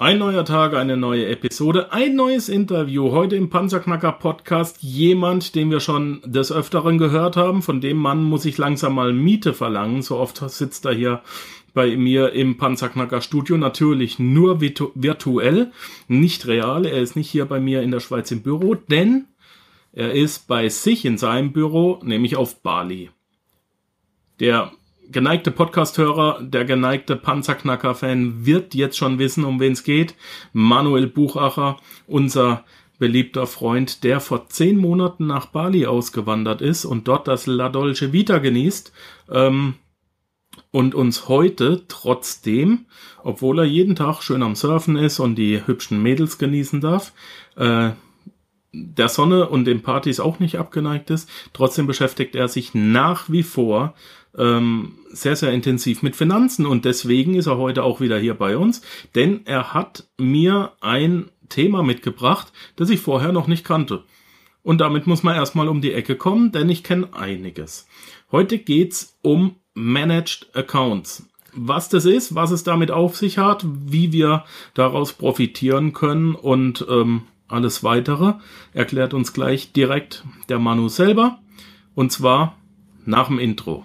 Ein neuer Tag, eine neue Episode, ein neues Interview. Heute im Panzerknacker Podcast jemand, den wir schon des Öfteren gehört haben. Von dem Mann muss ich langsam mal Miete verlangen. So oft sitzt er hier bei mir im Panzerknacker Studio. Natürlich nur virtuell, nicht real. Er ist nicht hier bei mir in der Schweiz im Büro, denn er ist bei sich in seinem Büro, nämlich auf Bali. Der geneigte Podcasthörer, der geneigte Panzerknacker-Fan wird jetzt schon wissen, um wen es geht. Manuel Buchacher, unser beliebter Freund, der vor zehn Monaten nach Bali ausgewandert ist und dort das La Dolce Vita genießt. Ähm, und uns heute trotzdem, obwohl er jeden Tag schön am Surfen ist und die hübschen Mädels genießen darf, äh, der Sonne und den Partys auch nicht abgeneigt ist, trotzdem beschäftigt er sich nach wie vor ähm, sehr, sehr intensiv mit Finanzen und deswegen ist er heute auch wieder hier bei uns, denn er hat mir ein Thema mitgebracht, das ich vorher noch nicht kannte. Und damit muss man erstmal um die Ecke kommen, denn ich kenne einiges. Heute geht's um Managed Accounts. Was das ist, was es damit auf sich hat, wie wir daraus profitieren können und ähm, alles weitere erklärt uns gleich direkt der Manu selber. Und zwar nach dem Intro.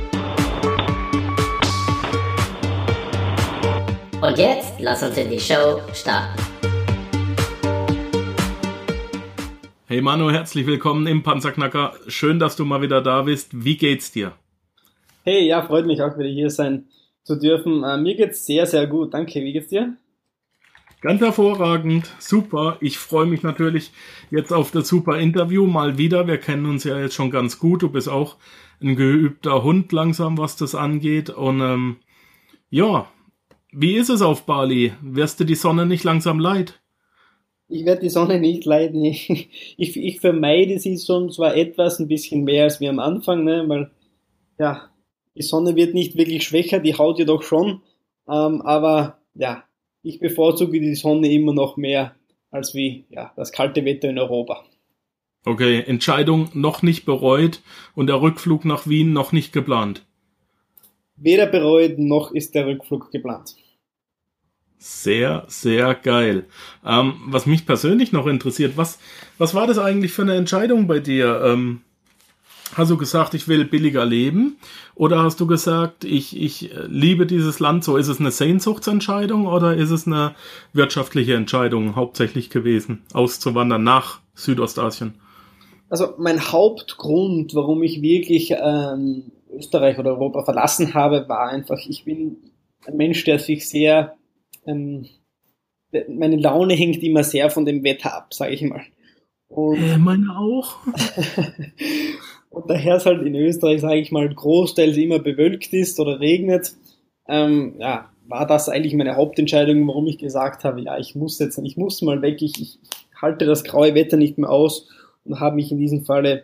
Und jetzt lass uns in die Show starten. Hey Manu, herzlich willkommen im Panzerknacker. Schön, dass du mal wieder da bist. Wie geht's dir? Hey, ja, freut mich auch wieder hier sein zu dürfen. Äh, mir geht's sehr, sehr gut. Danke. Wie geht's dir? Ganz hervorragend, super. Ich freue mich natürlich jetzt auf das super Interview mal wieder. Wir kennen uns ja jetzt schon ganz gut. Du bist auch ein geübter Hund langsam, was das angeht. Und ähm, ja, wie ist es auf Bali? Wirst du die Sonne nicht langsam leid? Ich werde die Sonne nicht leiden. Ich, ich, ich vermeide sie schon zwar etwas, ein bisschen mehr als wir am Anfang, ne, weil ja, die Sonne wird nicht wirklich schwächer, die haut jedoch schon. Ähm, aber ja, ich bevorzuge die Sonne immer noch mehr als wie ja, das kalte Wetter in Europa. Okay, Entscheidung noch nicht bereut und der Rückflug nach Wien noch nicht geplant. Weder bereut noch ist der Rückflug geplant. Sehr, sehr geil. Ähm, was mich persönlich noch interessiert, was, was war das eigentlich für eine Entscheidung bei dir? Ähm, Hast du gesagt, ich will billiger leben? Oder hast du gesagt, ich, ich liebe dieses Land so? Ist es eine Sehnsuchtsentscheidung oder ist es eine wirtschaftliche Entscheidung hauptsächlich gewesen, auszuwandern nach Südostasien? Also mein Hauptgrund, warum ich wirklich ähm, Österreich oder Europa verlassen habe, war einfach, ich bin ein Mensch, der sich sehr, ähm, meine Laune hängt immer sehr von dem Wetter ab, sage ich mal. Und äh, meine auch. Und daher es halt in Österreich, sage ich mal, großteils immer bewölkt ist oder regnet, ähm, ja, war das eigentlich meine Hauptentscheidung, warum ich gesagt habe, ja, ich muss jetzt, ich muss mal weg, ich, ich halte das graue Wetter nicht mehr aus und habe mich in diesem Falle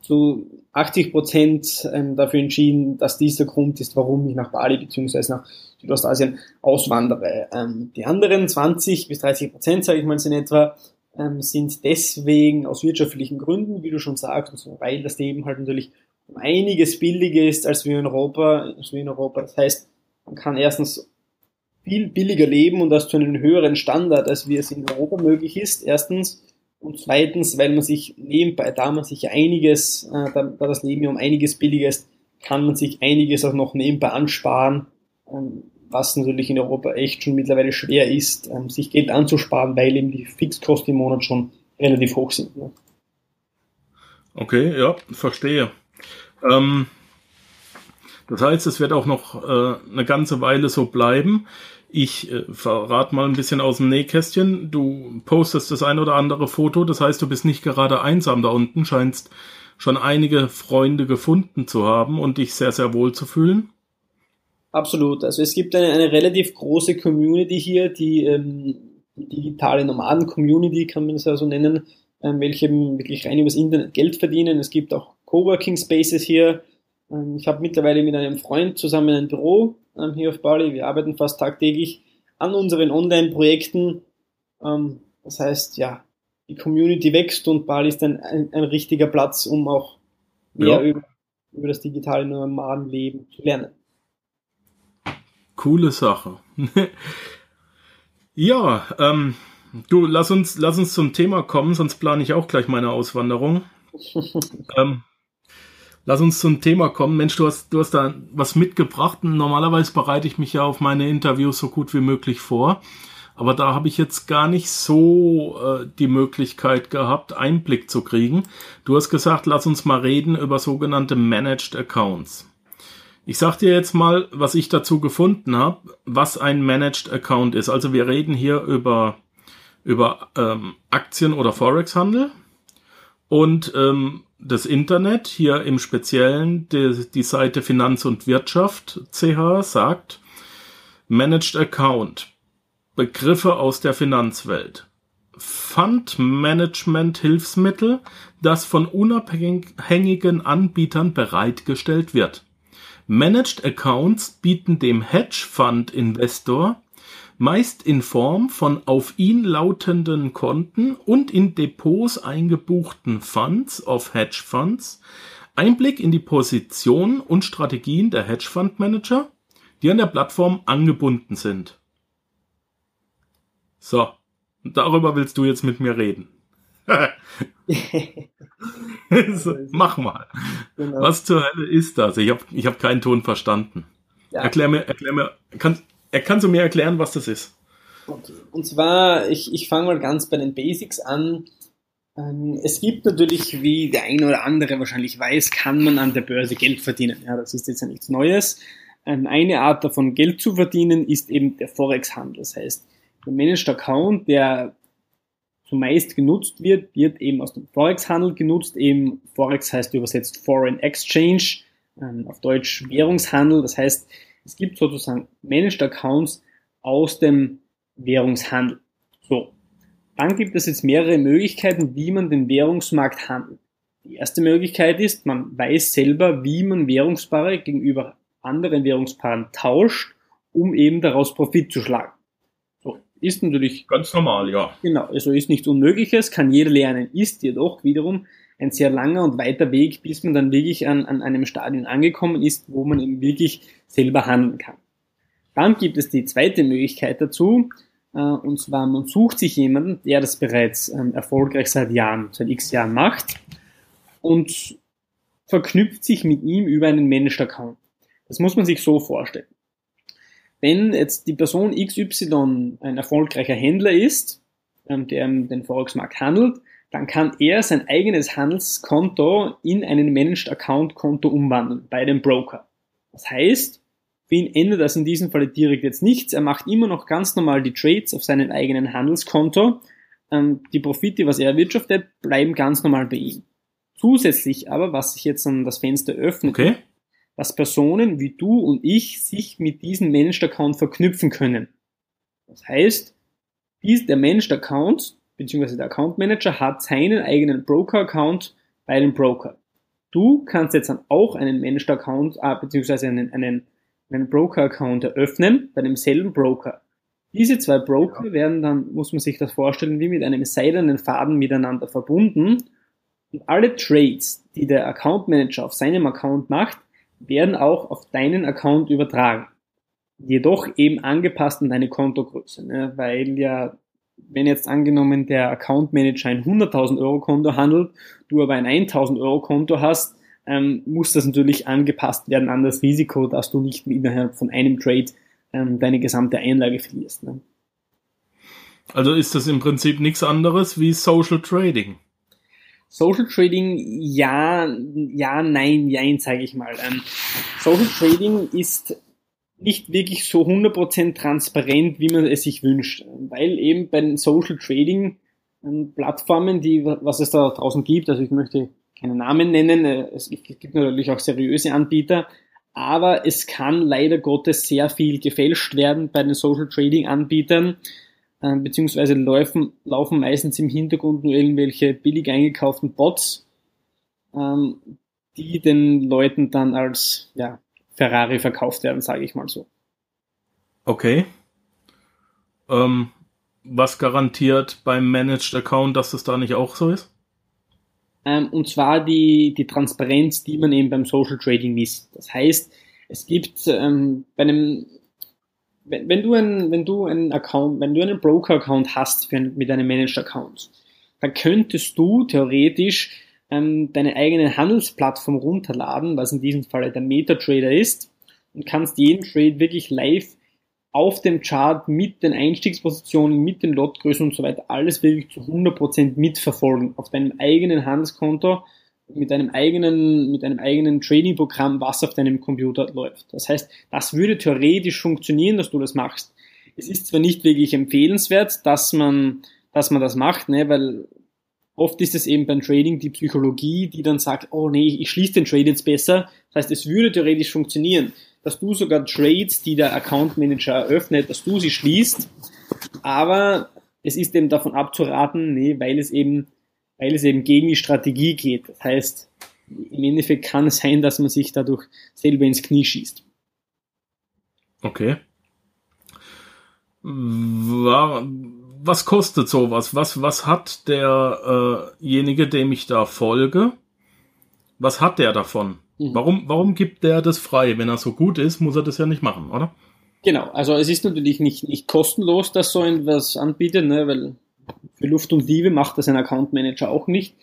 zu 80 Prozent ähm, dafür entschieden, dass dies der Grund ist, warum ich nach Bali bzw. nach Südostasien auswandere. Ähm, die anderen 20 bis 30 Prozent, sage ich mal in etwa, ähm, sind deswegen aus wirtschaftlichen Gründen, wie du schon sagst, also weil das Leben halt natürlich einiges billiger ist als wir in Europa, als wir in Europa. Das heißt, man kann erstens viel billiger leben und das zu einem höheren Standard, als wie es in Europa möglich ist, erstens. Und zweitens, weil man sich nebenbei, da man sich einiges, äh, da, da das Leben um einiges billiger ist, kann man sich einiges auch noch nebenbei ansparen. Ähm, was natürlich in Europa echt schon mittlerweile schwer ist, ähm, sich Geld anzusparen, weil eben die Fixkosten im Monat schon relativ hoch sind. Ne? Okay, ja, verstehe. Ähm, das heißt, es wird auch noch äh, eine ganze Weile so bleiben. Ich äh, verrate mal ein bisschen aus dem Nähkästchen. Du postest das ein oder andere Foto, das heißt, du bist nicht gerade einsam da unten, scheinst schon einige Freunde gefunden zu haben und dich sehr, sehr wohl zu fühlen. Absolut. Also es gibt eine, eine relativ große Community hier, die, ähm, digitale Nomaden-Community, kann man es ja so nennen, ähm, welche wirklich rein übers Internet Geld verdienen. Es gibt auch Coworking Spaces hier. Ähm, ich habe mittlerweile mit einem Freund zusammen ein Büro hier auf Bali. Wir arbeiten fast tagtäglich an unseren Online-Projekten. Ähm, das heißt, ja, die Community wächst und Bali ist ein, ein, ein richtiger Platz, um auch mehr ja. über, über das digitale Nomadenleben zu lernen. Coole Sache. ja, ähm, du, lass uns, lass uns zum Thema kommen, sonst plane ich auch gleich meine Auswanderung. ähm, lass uns zum Thema kommen. Mensch, du hast, du hast da was mitgebracht. Normalerweise bereite ich mich ja auf meine Interviews so gut wie möglich vor. Aber da habe ich jetzt gar nicht so äh, die Möglichkeit gehabt, Einblick zu kriegen. Du hast gesagt, lass uns mal reden über sogenannte Managed Accounts. Ich sag dir jetzt mal, was ich dazu gefunden habe, was ein Managed Account ist. Also wir reden hier über, über ähm, Aktien- oder Forex-Handel und ähm, das Internet, hier im Speziellen die, die Seite Finanz und Wirtschaft CH sagt, Managed Account Begriffe aus der Finanzwelt. Fund-Management-Hilfsmittel, das von unabhängigen Anbietern bereitgestellt wird. Managed Accounts bieten dem Hedge-Fund-Investor meist in Form von auf ihn lautenden Konten und in Depots eingebuchten Funds of Hedge Funds Einblick in die Position und Strategien der Hedge Fund Manager, die an der Plattform angebunden sind. So, darüber willst du jetzt mit mir reden. so, mach mal. Genau. Was zur Hölle ist das? Ich habe ich hab keinen Ton verstanden. Ja. Erklär mir, erklär mir, kann, kannst du mir erklären, was das ist? Und zwar, ich, ich fange mal ganz bei den Basics an. Ähm, es gibt natürlich, wie der eine oder andere wahrscheinlich weiß, kann man an der Börse Geld verdienen. Ja, das ist jetzt ja nichts Neues. Ähm, eine Art davon Geld zu verdienen ist eben der Forex-Handel. Das heißt, der Managed Account, der zumeist genutzt wird, wird eben aus dem Forex-Handel genutzt. Eben Forex heißt übersetzt Foreign Exchange, ähm, auf Deutsch Währungshandel. Das heißt, es gibt sozusagen Managed Accounts aus dem Währungshandel. So. Dann gibt es jetzt mehrere Möglichkeiten, wie man den Währungsmarkt handelt. Die erste Möglichkeit ist, man weiß selber, wie man Währungspaare gegenüber anderen Währungspaaren tauscht, um eben daraus Profit zu schlagen. Ist natürlich. Ganz normal, ja. Genau, also ist nichts Unmögliches, kann jeder lernen, ist jedoch wiederum ein sehr langer und weiter Weg, bis man dann wirklich an, an einem Stadion angekommen ist, wo man eben wirklich selber handeln kann. Dann gibt es die zweite Möglichkeit dazu, äh, und zwar man sucht sich jemanden, der das bereits ähm, erfolgreich seit Jahren, seit x Jahren macht und verknüpft sich mit ihm über einen Managed-Account. Das muss man sich so vorstellen. Wenn jetzt die Person XY ein erfolgreicher Händler ist, ähm, der den Forex-Markt handelt, dann kann er sein eigenes Handelskonto in einen Managed Account Konto umwandeln bei dem Broker. Das heißt, für ihn ändert das in diesem Falle direkt jetzt nichts. Er macht immer noch ganz normal die Trades auf seinem eigenen Handelskonto. Ähm, die Profite, was er erwirtschaftet, bleiben ganz normal bei ihm. Zusätzlich aber, was sich jetzt an das Fenster öffnet, okay dass Personen wie du und ich sich mit diesem Managed Account verknüpfen können. Das heißt, dies, der Managed Account bzw. der Account Manager hat seinen eigenen Broker Account bei dem Broker. Du kannst jetzt dann auch einen Managed Account äh, bzw. einen, einen, einen Broker Account eröffnen bei demselben Broker. Diese zwei Broker werden dann, muss man sich das vorstellen, wie mit einem seidenen Faden miteinander verbunden. Und alle Trades, die der Account Manager auf seinem Account macht, werden auch auf deinen Account übertragen. Jedoch eben angepasst an deine Kontogröße, ne? weil ja, wenn jetzt angenommen der Account Manager ein 100.000 Euro Konto handelt, du aber ein 1.000 Euro Konto hast, ähm, muss das natürlich angepasst werden an das Risiko, dass du nicht innerhalb von einem Trade ähm, deine gesamte Einlage verlierst. Ne? Also ist das im Prinzip nichts anderes wie Social Trading. Social Trading, ja, ja, nein, jein, sage ich mal. Ähm, Social Trading ist nicht wirklich so 100% transparent, wie man es sich wünscht, weil eben bei den Social Trading ähm, Plattformen, die, was es da draußen gibt, also ich möchte keine Namen nennen, äh, es gibt natürlich auch seriöse Anbieter, aber es kann leider Gottes sehr viel gefälscht werden bei den Social Trading Anbietern. Äh, beziehungsweise laufen, laufen meistens im Hintergrund nur irgendwelche billig eingekauften Bots, ähm, die den Leuten dann als ja, Ferrari verkauft werden, sage ich mal so. Okay. Ähm, was garantiert beim Managed Account, dass das da nicht auch so ist? Ähm, und zwar die, die Transparenz, die man eben beim Social Trading misst. Das heißt, es gibt ähm, bei einem, wenn, wenn du ein, wenn du einen Account, wenn du einen Broker-Account hast für, mit einem Managed Account, dann könntest du theoretisch ähm, deine eigene Handelsplattform runterladen, was in diesem Fall der MetaTrader ist, und kannst jeden Trade wirklich live auf dem Chart mit den Einstiegspositionen, mit den Lotgrößen und so weiter alles wirklich zu 100% mitverfolgen auf deinem eigenen Handelskonto mit einem eigenen, mit einem eigenen Trading-Programm, was auf deinem Computer läuft. Das heißt, das würde theoretisch funktionieren, dass du das machst. Es ist zwar nicht wirklich empfehlenswert, dass man, dass man das macht, ne, weil oft ist es eben beim Trading die Psychologie, die dann sagt, oh nee, ich schließe den Trade jetzt besser. Das heißt, es würde theoretisch funktionieren dass du sogar Trades, die der Account Manager eröffnet, dass du sie schließt. Aber es ist eben davon abzuraten, nee, weil es eben, weil es eben gegen die Strategie geht. Das heißt, im Endeffekt kann es sein, dass man sich dadurch selber ins Knie schießt. Okay. Was kostet sowas? Was, was hat derjenige, äh dem ich da folge? Was hat der davon? Mhm. Warum, warum gibt der das frei? Wenn er so gut ist, muss er das ja nicht machen, oder? Genau, also es ist natürlich nicht, nicht kostenlos, dass so etwas anbietet, ne, weil für Luft und Liebe macht das ein Account Manager auch nicht.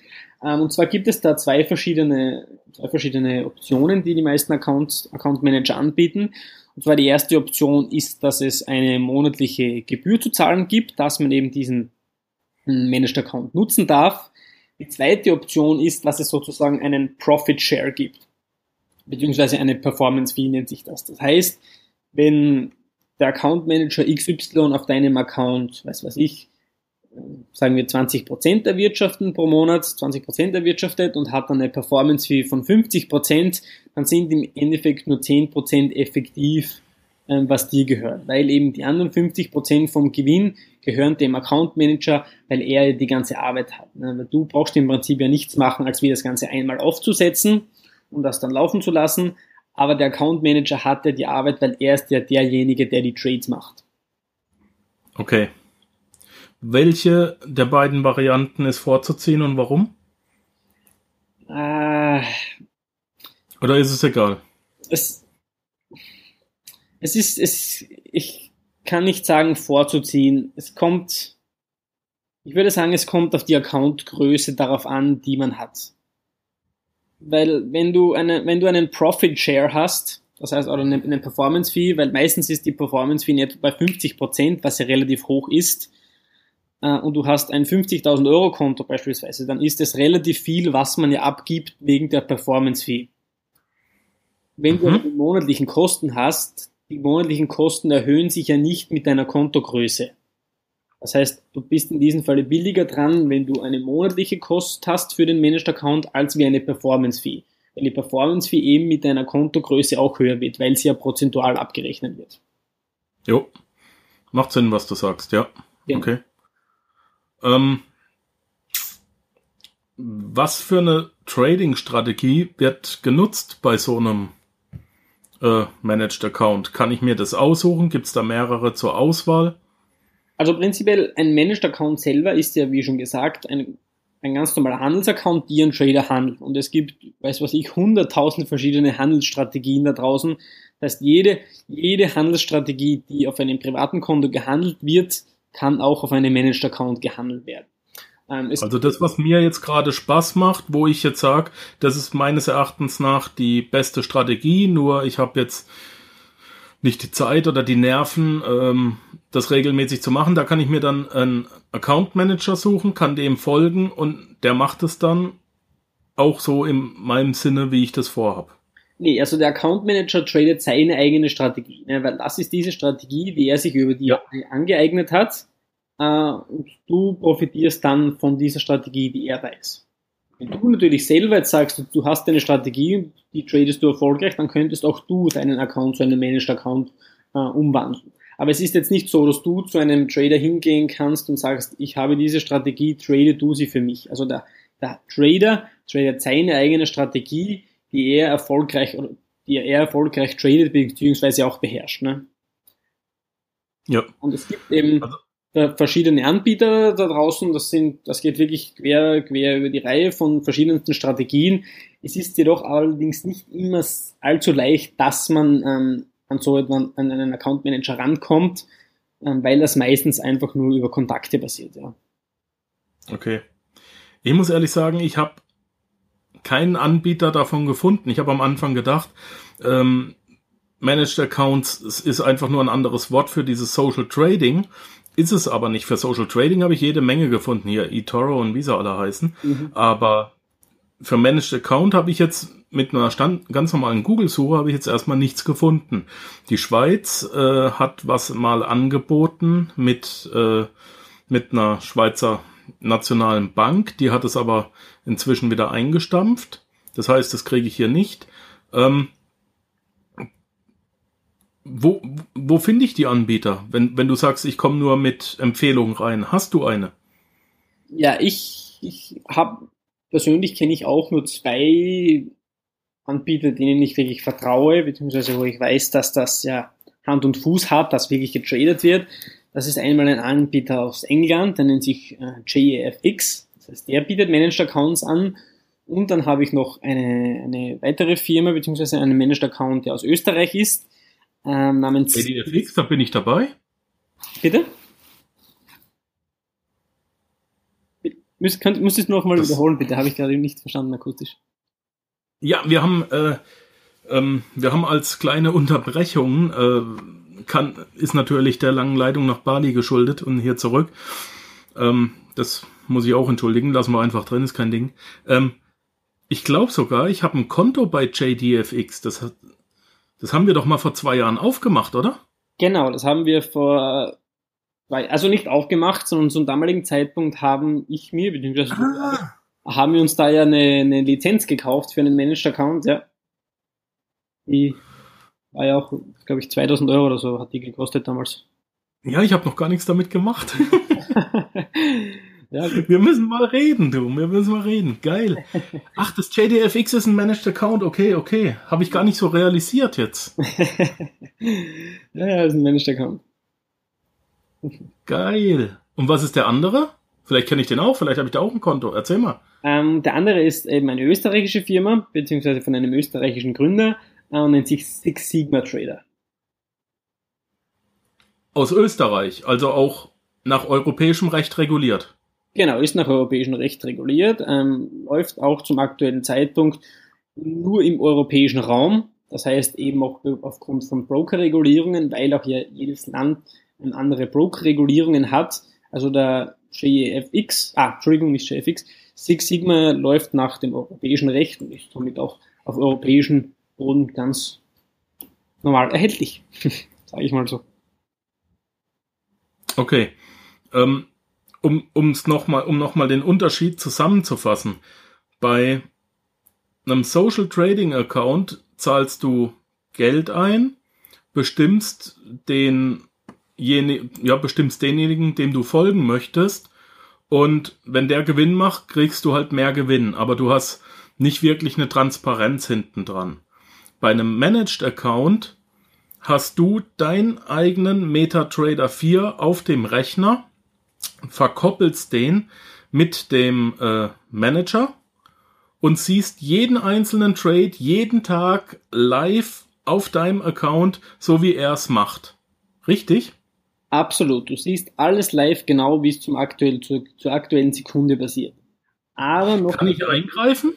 Ähm, und zwar gibt es da zwei verschiedene, zwei verschiedene Optionen, die die meisten Accounts, Account Manager anbieten. Und zwar die erste Option ist, dass es eine monatliche Gebühr zu zahlen gibt, dass man eben diesen hm, Managed Account nutzen darf. Die zweite Option ist, dass es sozusagen einen Profit Share gibt beziehungsweise eine Performance Fee nennt sich das. Das heißt, wenn der Account Manager XY auf deinem Account, weiß was ich, sagen wir 20% erwirtschaften pro Monat, 20% erwirtschaftet und hat dann eine Performance Fee von 50%, dann sind im Endeffekt nur 10% effektiv, ähm, was dir gehört. Weil eben die anderen 50% vom Gewinn gehören dem Account Manager, weil er die ganze Arbeit hat. Ne? Du brauchst im Prinzip ja nichts machen, als wie das Ganze einmal aufzusetzen um das dann laufen zu lassen. Aber der Account Manager hat ja die Arbeit, weil er ist ja derjenige, der die Trades macht. Okay. Welche der beiden Varianten ist vorzuziehen und warum? Äh, Oder ist es egal? Es, es ist, es, ich kann nicht sagen vorzuziehen. Es kommt, ich würde sagen, es kommt auf die Accountgröße darauf an, die man hat. Weil wenn du eine, wenn du einen Profit Share hast, das heißt, oder eine, eine Performance Fee, weil meistens ist die Performance Fee nicht bei 50 Prozent, was ja relativ hoch ist, äh, und du hast ein 50.000 Euro Konto beispielsweise, dann ist es relativ viel, was man ja abgibt wegen der Performance Fee. Wenn mhm. du die monatlichen Kosten hast, die monatlichen Kosten erhöhen sich ja nicht mit deiner Kontogröße. Das heißt, du bist in diesem Falle billiger dran, wenn du eine monatliche Kost hast für den Managed Account, als wie eine Performance Fee. Weil die Performance Fee eben mit deiner Kontogröße auch höher wird, weil sie ja prozentual abgerechnet wird. Jo. Macht Sinn, was du sagst, ja. ja. Okay. Ähm, was für eine Trading-Strategie wird genutzt bei so einem äh, Managed Account? Kann ich mir das aussuchen? Gibt es da mehrere zur Auswahl? Also prinzipiell ein Managed Account selber ist ja, wie schon gesagt, ein, ein ganz normaler Handelsaccount, die ein Trader handelt. Und es gibt, weiß was ich, hunderttausend verschiedene Handelsstrategien da draußen. Das heißt, jede, jede Handelsstrategie, die auf einem privaten Konto gehandelt wird, kann auch auf einem Managed Account gehandelt werden. Ähm, also das, was mir jetzt gerade Spaß macht, wo ich jetzt sage, das ist meines Erachtens nach die beste Strategie, nur ich habe jetzt nicht die Zeit oder die Nerven, ähm, das regelmäßig zu machen. Da kann ich mir dann einen Account Manager suchen, kann dem folgen und der macht es dann auch so in meinem Sinne, wie ich das vorhab. Nee, also der Account Manager tradet seine eigene Strategie, ne, weil das ist diese Strategie, die er sich über die Jahre angeeignet hat. Äh, und du profitierst dann von dieser Strategie, die er weiß. Wenn du natürlich selber jetzt sagst, du hast eine Strategie, die tradest du erfolgreich, dann könntest auch du deinen Account zu einem Managed Account äh, umwandeln. Aber es ist jetzt nicht so, dass du zu einem Trader hingehen kannst und sagst, ich habe diese Strategie, trade du sie für mich. Also der, der Trader tradet seine eigene Strategie, die er erfolgreich oder die er erfolgreich tradet beziehungsweise auch beherrscht. Ne? Ja. Und es gibt eben also, verschiedene Anbieter da draußen. Das sind, das geht wirklich quer, quer über die Reihe von verschiedensten Strategien. Es ist jedoch allerdings nicht immer allzu leicht, dass man ähm, an so an einen Account Manager rankommt, ähm, weil das meistens einfach nur über Kontakte basiert, ja. Okay. Ich muss ehrlich sagen, ich habe keinen Anbieter davon gefunden. Ich habe am Anfang gedacht, ähm, Managed Accounts ist einfach nur ein anderes Wort für dieses Social Trading. Ist es aber nicht. Für Social Trading habe ich jede Menge gefunden hier, eToro und wie sie alle heißen. Mhm. Aber für Managed Account habe ich jetzt mit einer Stand, ganz normalen Google-Suche habe ich jetzt erstmal nichts gefunden. Die Schweiz äh, hat was mal angeboten mit, äh, mit einer Schweizer nationalen Bank. Die hat es aber inzwischen wieder eingestampft. Das heißt, das kriege ich hier nicht. Ähm, wo, wo finde ich die Anbieter? Wenn, wenn du sagst, ich komme nur mit Empfehlungen rein, hast du eine? Ja, ich, ich habe persönlich kenne ich auch nur zwei Anbieter, denen ich wirklich vertraue, beziehungsweise wo ich weiß, dass das ja Hand und Fuß hat, dass wirklich getradet wird. Das ist einmal ein Anbieter aus England, der nennt sich äh, JFX. Das heißt, der bietet Managed Accounts an. Und dann habe ich noch eine, eine weitere Firma, beziehungsweise einen Managed Account, der aus Österreich ist ähm, namens. ADFX, da bin ich dabei. Bitte? Müsst, könnt, musst du es noch mal das wiederholen, bitte? Habe ich gerade nicht verstanden akustisch. Ja, wir haben, äh, ähm, wir haben als kleine Unterbrechung, äh, kann, ist natürlich der langen Leitung nach Bali geschuldet und hier zurück. Ähm, das muss ich auch entschuldigen, lassen wir einfach drin, ist kein Ding. Ähm, ich glaube sogar, ich habe ein Konto bei JDFX. Das hat, das haben wir doch mal vor zwei Jahren aufgemacht, oder? Genau, das haben wir vor, also nicht aufgemacht, sondern zum damaligen Zeitpunkt haben ich mir, beziehungsweise ah. haben wir uns da ja eine, eine Lizenz gekauft für einen Managed Account, ja. Die war ja auch, glaube ich, 2000 Euro oder so hat die gekostet damals. Ja, ich habe noch gar nichts damit gemacht. Ja, wir müssen mal reden, du. Wir müssen mal reden. Geil. Ach, das JDFX ist ein Managed Account. Okay, okay. Habe ich gar nicht so realisiert jetzt. ja, ja, ist ein Managed Account. Geil. Und was ist der andere? Vielleicht kenne ich den auch. Vielleicht habe ich da auch ein Konto. Erzähl mal. Ähm, der andere ist eben eine österreichische Firma, beziehungsweise von einem österreichischen Gründer äh, und nennt sich Six Sigma Trader. Aus Österreich, also auch nach europäischem Recht reguliert. Genau, ist nach europäischem Recht reguliert, ähm, läuft auch zum aktuellen Zeitpunkt nur im europäischen Raum. Das heißt eben auch aufgrund von Broker-Regulierungen, weil auch hier jedes Land andere Broker-Regulierungen hat. Also der JFX, ah, Entschuldigung, nicht JFX, Six Sigma läuft nach dem europäischen Recht und ist somit auch auf europäischen Boden ganz normal erhältlich, sage ich mal so. Okay. Ähm, um um's noch mal, um nochmal den Unterschied zusammenzufassen. Bei einem Social Trading Account zahlst du Geld ein, bestimmst den, ja, bestimmst denjenigen, dem du folgen möchtest. Und wenn der Gewinn macht, kriegst du halt mehr Gewinn. Aber du hast nicht wirklich eine Transparenz hinten dran. Bei einem Managed Account hast du deinen eigenen MetaTrader 4 auf dem Rechner verkoppelst den mit dem äh, Manager und siehst jeden einzelnen Trade jeden Tag live auf deinem Account, so wie er es macht. Richtig? Absolut. Du siehst alles live, genau wie es zum aktuell, zur, zur aktuellen Sekunde passiert. Aber noch Kann ich eingreifen?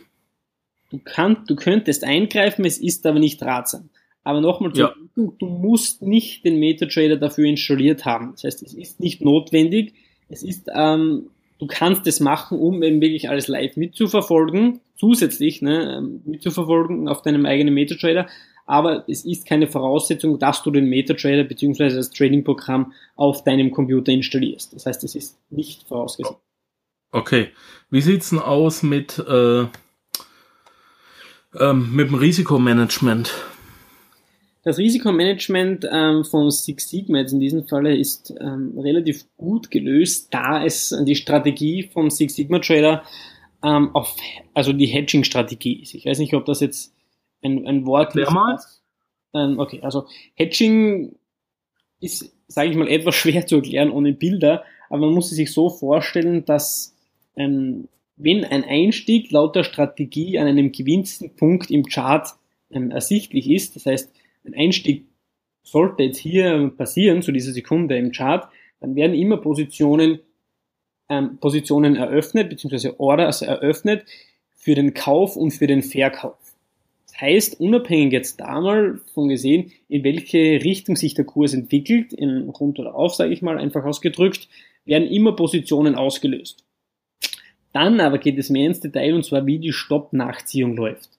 Du, kannst, du könntest eingreifen, es ist aber nicht ratsam. Aber nochmal, ja. du musst nicht den MetaTrader dafür installiert haben. Das heißt, es ist nicht notwendig, es ist, ähm, du kannst es machen, um eben wirklich alles live mitzuverfolgen, zusätzlich ne, ähm, mitzuverfolgen auf deinem eigenen MetaTrader. Aber es ist keine Voraussetzung, dass du den MetaTrader bzw. das Trading-Programm auf deinem Computer installierst. Das heißt, es ist nicht vorausgesetzt. Okay. Wie sieht's denn aus mit, äh, ähm, mit dem Risikomanagement? Das Risikomanagement ähm, von Six Sigma jetzt in diesem Falle ist ähm, relativ gut gelöst, da es die Strategie von Six Sigma Trader ähm, auf, also die Hedging-Strategie ist. Ich weiß nicht, ob das jetzt ein, ein Wort ist. Ähm, okay, also Hedging ist, sage ich mal, etwas schwer zu erklären ohne Bilder, aber man muss sich so vorstellen, dass ähm, wenn ein Einstieg laut der Strategie an einem gewinnsten Punkt im Chart ähm, ersichtlich ist, das heißt, ein Einstieg sollte jetzt hier passieren, zu dieser Sekunde im Chart, dann werden immer Positionen, ähm, Positionen eröffnet, beziehungsweise Orders eröffnet für den Kauf und für den Verkauf. Das heißt, unabhängig jetzt da mal von gesehen, in welche Richtung sich der Kurs entwickelt, in rund oder auf, sage ich mal, einfach ausgedrückt, werden immer Positionen ausgelöst. Dann aber geht es mehr ins Detail und zwar, wie die Stopp-Nachziehung läuft.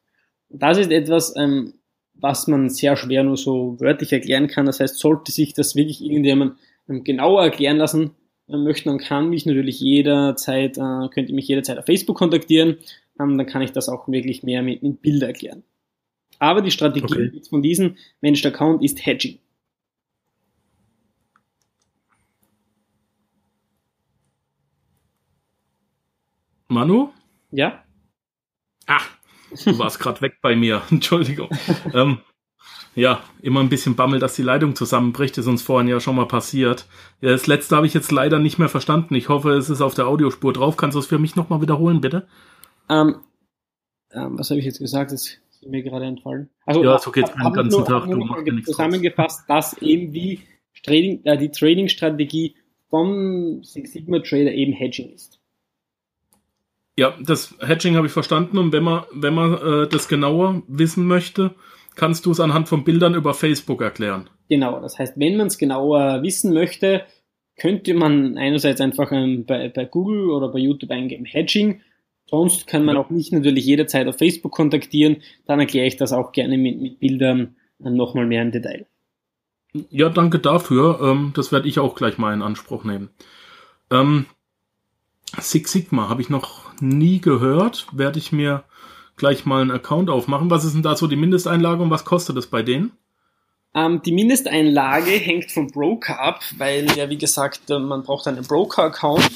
Und das ist etwas, ähm, was man sehr schwer nur so wörtlich erklären kann. Das heißt, sollte sich das wirklich irgendjemand ähm, genauer erklären lassen äh, möchten, dann kann mich natürlich jederzeit, äh, könnt ihr mich jederzeit auf Facebook kontaktieren. Ähm, dann kann ich das auch wirklich mehr mit, mit Bilder erklären. Aber die Strategie okay. von diesem Managed Account ist Hedging. Manu? Ja? Ah, Du warst gerade weg bei mir. Entschuldigung. ähm, ja, immer ein bisschen Bammel, dass die Leitung zusammenbricht, ist uns vorhin ja schon mal passiert. Ja, das letzte habe ich jetzt leider nicht mehr verstanden. Ich hoffe, es ist auf der Audiospur drauf. Kannst du es für mich nochmal wiederholen, bitte? Ähm, ähm, was habe ich jetzt gesagt? Das ist mir gerade entfallen. Also, ja, so geht es den ganzen Tag. Du machst zusammengefasst, dass eben die, Trading, äh, die Trading-Strategie vom Six Sigma Trader eben Hedging ist. Ja, das Hedging habe ich verstanden und wenn man, wenn man äh, das genauer wissen möchte, kannst du es anhand von Bildern über Facebook erklären. Genau, das heißt, wenn man es genauer wissen möchte, könnte man einerseits einfach ähm, bei, bei Google oder bei YouTube eingeben Hedging. Sonst kann man ja. auch mich natürlich jederzeit auf Facebook kontaktieren. Dann erkläre ich das auch gerne mit, mit Bildern äh, nochmal mehr im Detail. Ja, danke dafür. Ähm, das werde ich auch gleich mal in Anspruch nehmen. Ähm, Six Sigma habe ich noch nie gehört. Werde ich mir gleich mal einen Account aufmachen. Was ist denn da so die Mindesteinlage und was kostet es bei denen? Ähm, die Mindesteinlage hängt vom Broker ab, weil ja, wie gesagt, äh, man braucht einen Broker-Account.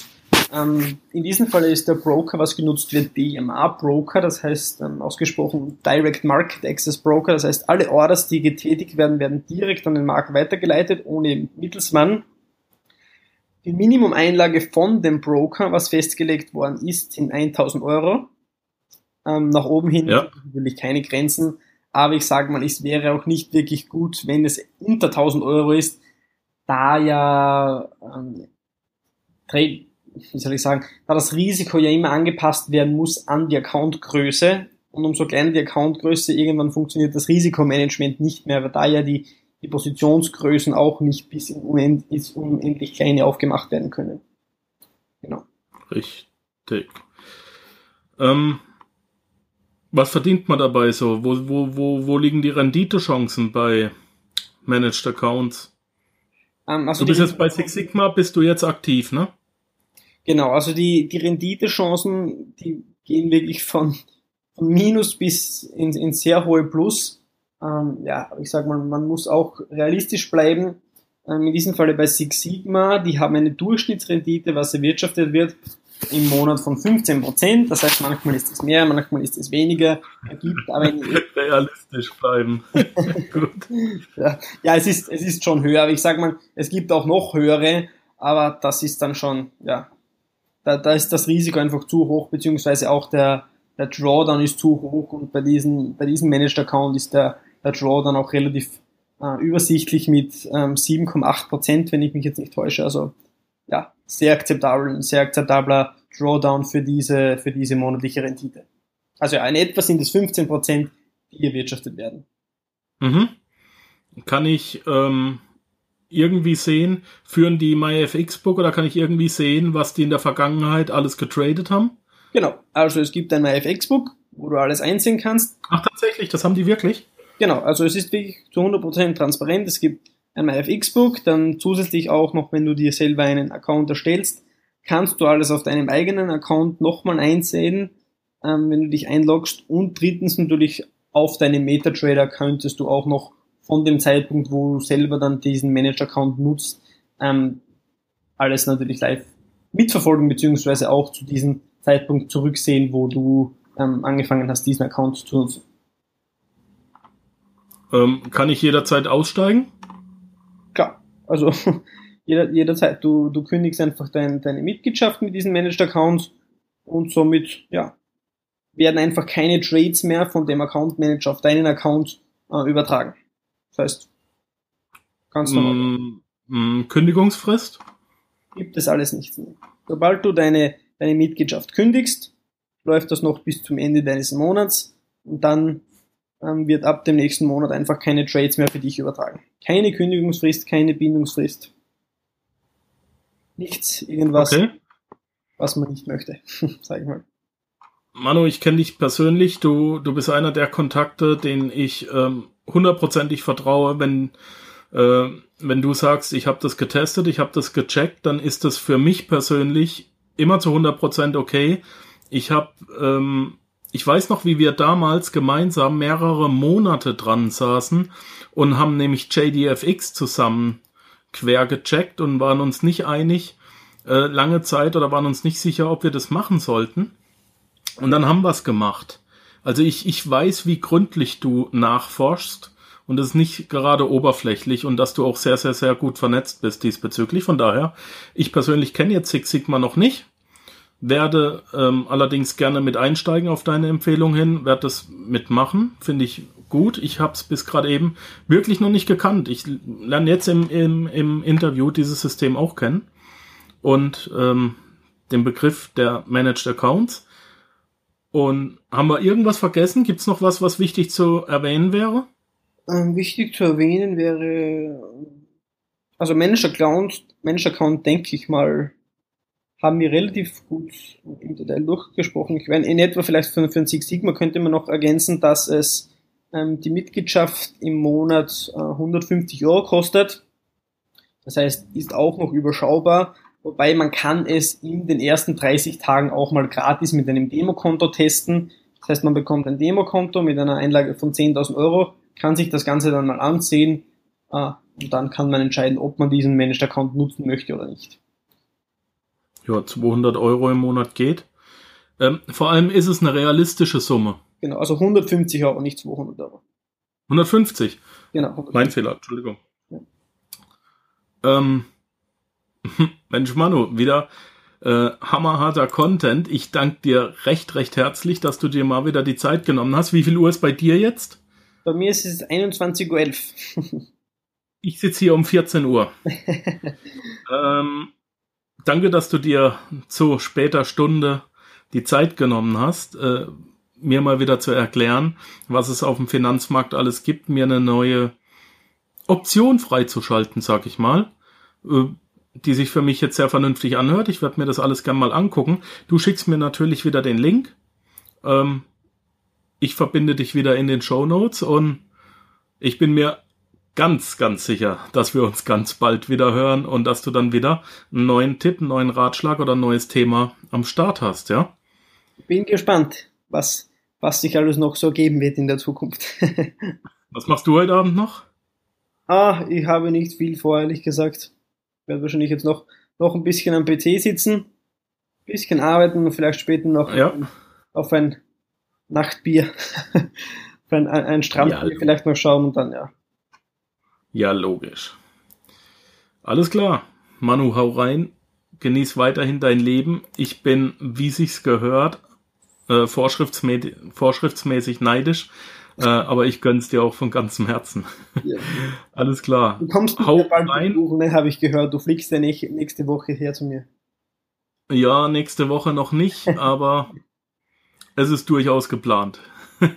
Ähm, in diesem Fall ist der Broker, was genutzt wird, DMA-Broker, das heißt ähm, ausgesprochen Direct Market Access Broker. Das heißt, alle Orders, die getätigt werden, werden direkt an den Markt weitergeleitet, ohne Mittelsmann. Die Minimum-Einlage von dem Broker, was festgelegt worden ist, sind 1000 Euro. Ähm, nach oben hin ja. natürlich keine Grenzen, aber ich sage mal, es wäre auch nicht wirklich gut, wenn es unter 1000 Euro ist, da ja, ähm, wie soll ich sagen, da das Risiko ja immer angepasst werden muss an die Accountgröße und umso kleiner die Accountgröße, irgendwann funktioniert das Risikomanagement nicht mehr, weil da ja die die Positionsgrößen auch nicht bis in unend, ins unendlich kleine aufgemacht werden können. Genau. Richtig. Ähm, was verdient man dabei so? Wo, wo, wo, wo liegen die Renditechancen bei Managed Accounts? Ähm, also du bist jetzt bei Six Sigma, bist du jetzt aktiv, ne? Genau, also die, die Renditechancen, die gehen wirklich von, von Minus bis ins, ins sehr hohe Plus. Ähm, ja, ich sag mal, man muss auch realistisch bleiben. Ähm, in diesem Falle bei Six Sigma, die haben eine Durchschnittsrendite, was erwirtschaftet wird, im Monat von 15 Prozent. Das heißt, manchmal ist es mehr, manchmal ist es weniger. Ergibt aber realistisch bleiben. Gut. Ja, ja, es ist es ist schon höher. Aber ich sag mal, es gibt auch noch höhere, aber das ist dann schon ja, da, da ist das Risiko einfach zu hoch beziehungsweise auch der der Drawdown ist zu hoch und bei diesem bei diesem Managed Account ist der der Draw dann auch relativ äh, übersichtlich mit ähm, 7,8 Prozent, wenn ich mich jetzt nicht täusche. Also ja, sehr akzeptabel, sehr akzeptabler Drawdown für diese, für diese monatliche Rendite. Also ja, in etwa sind es 15 Prozent, die erwirtschaftet werden. Mhm. Kann ich ähm, irgendwie sehen, führen die MyFX-Book oder kann ich irgendwie sehen, was die in der Vergangenheit alles getradet haben? Genau, also es gibt ein MyFX-Book, wo du alles einsehen kannst. Ach tatsächlich, das haben die wirklich? Genau, also es ist wirklich zu 100% transparent. Es gibt ein MyFX-Book, dann zusätzlich auch noch, wenn du dir selber einen Account erstellst, kannst du alles auf deinem eigenen Account nochmal einsehen, ähm, wenn du dich einloggst. Und drittens natürlich auf deinem MetaTrader könntest du auch noch von dem Zeitpunkt, wo du selber dann diesen Managed-Account nutzt, ähm, alles natürlich live mitverfolgen, beziehungsweise auch zu diesem Zeitpunkt zurücksehen, wo du ähm, angefangen hast, diesen Account zu nutzen. Ähm, kann ich jederzeit aussteigen? Klar, also jeder, jederzeit, du, du kündigst einfach dein, deine Mitgliedschaft mit diesem Managed Account und somit, ja, werden einfach keine Trades mehr von dem Account Manager auf deinen Account äh, übertragen. Das heißt, ganz normal. Mm, mm, Kündigungsfrist? Gibt es alles nicht mehr. Sobald du deine, deine Mitgliedschaft kündigst, läuft das noch bis zum Ende deines Monats und dann ähm, wird ab dem nächsten Monat einfach keine Trades mehr für dich übertragen. Keine Kündigungsfrist, keine Bindungsfrist. Nichts, irgendwas, Okay. was man nicht möchte, sag ich mal. Manu, ich kenne dich persönlich. Du, du bist einer der Kontakte, denen ich ähm, hundertprozentig vertraue. Wenn, äh, wenn du sagst, ich habe das getestet, ich habe das gecheckt, dann ist das für mich persönlich immer zu 100% okay. Ich habe, ähm, ich weiß noch, wie wir damals gemeinsam mehrere Monate dran saßen und haben nämlich JDFX zusammen quer gecheckt und waren uns nicht einig äh, lange Zeit oder waren uns nicht sicher, ob wir das machen sollten. Und dann haben wir es gemacht. Also ich, ich weiß, wie gründlich du nachforschst und es ist nicht gerade oberflächlich und dass du auch sehr, sehr, sehr gut vernetzt bist diesbezüglich. Von daher, ich persönlich kenne jetzt Six Sigma noch nicht, werde ähm, allerdings gerne mit einsteigen auf deine Empfehlung hin, werde das mitmachen, finde ich gut. Ich habe es bis gerade eben wirklich noch nicht gekannt. Ich lerne jetzt im, im, im Interview dieses System auch kennen und ähm, den Begriff der Managed Accounts. Und haben wir irgendwas vergessen? Gibt es noch was, was wichtig zu erwähnen wäre? Ähm, wichtig zu erwähnen wäre, also Managed Account, Managed Account denke ich mal, haben wir relativ gut im Detail durchgesprochen. Ich meine, in etwa vielleicht für, für ein Six Sigma könnte man noch ergänzen, dass es ähm, die Mitgliedschaft im Monat äh, 150 Euro kostet. Das heißt, ist auch noch überschaubar, wobei man kann es in den ersten 30 Tagen auch mal gratis mit einem Demokonto testen. Das heißt, man bekommt ein Demokonto mit einer Einlage von 10.000 Euro, kann sich das Ganze dann mal ansehen äh, und dann kann man entscheiden, ob man diesen Managed Account nutzen möchte oder nicht. Ja, 200 Euro im Monat geht. Ähm, vor allem ist es eine realistische Summe. Genau, also 150 Euro, nicht 200 Euro. 150. Genau. 150. Mein Fehler, Entschuldigung. Ja. Ähm, Mensch, Manu, wieder äh, hammerharter Content. Ich danke dir recht, recht herzlich, dass du dir mal wieder die Zeit genommen hast. Wie viel Uhr ist bei dir jetzt? Bei mir ist es 21.11 Uhr. Ich sitze hier um 14 Uhr. ähm, danke, dass du dir zu später Stunde die Zeit genommen hast, äh, mir mal wieder zu erklären, was es auf dem Finanzmarkt alles gibt, mir eine neue Option freizuschalten, sag ich mal, äh, die sich für mich jetzt sehr vernünftig anhört. Ich werde mir das alles gern mal angucken. Du schickst mir natürlich wieder den Link. Ähm, ich verbinde dich wieder in den Show Notes und ich bin mir ganz, ganz sicher, dass wir uns ganz bald wieder hören und dass du dann wieder einen neuen Tipp, einen neuen Ratschlag oder ein neues Thema am Start hast, ja? Bin gespannt, was, was sich alles noch so geben wird in der Zukunft. Was machst du heute Abend noch? ah, ich habe nicht viel vor, ehrlich gesagt. Ich werde wahrscheinlich jetzt noch, noch ein bisschen am PC sitzen, ein bisschen arbeiten und vielleicht später noch Ja. auf ein Nachtbier, auf ein, ein, ein Strandbier Ja. vielleicht noch schauen und dann, ja. Ja, logisch. Alles klar. Manu, hau rein. Genieß weiterhin dein Leben. Ich bin, wie sich's gehört, äh, vorschriftsmäßig, vorschriftsmäßig neidisch. Äh, aber ich gönn's dir auch von ganzem Herzen. ja. Alles klar. Du kommst mich Hau bald rein. ne, habe ich gehört. Du fliegst ja nicht nächste Woche her zu mir. Ja, nächste Woche noch nicht, aber es ist durchaus geplant.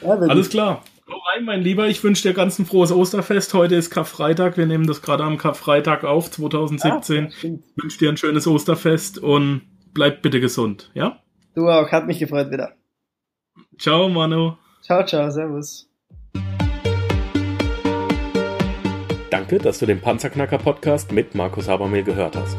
Ja, Alles klar. Hau rein, mein Lieber. Ich wünsche dir ganz ein frohes Osterfest. Heute ist Karfreitag. Wir nehmen das gerade am Karfreitag auf, 2017. Ah, stimmt. Ich wünsche dir ein schönes Osterfest und bleib bitte gesund. Ja? Du auch, hat mich gefreut wieder. Ciao, Manu. Ciao, ciao, servus. Danke, dass du den Panzerknacker Podcast mit Markus Habermehl gehört hast.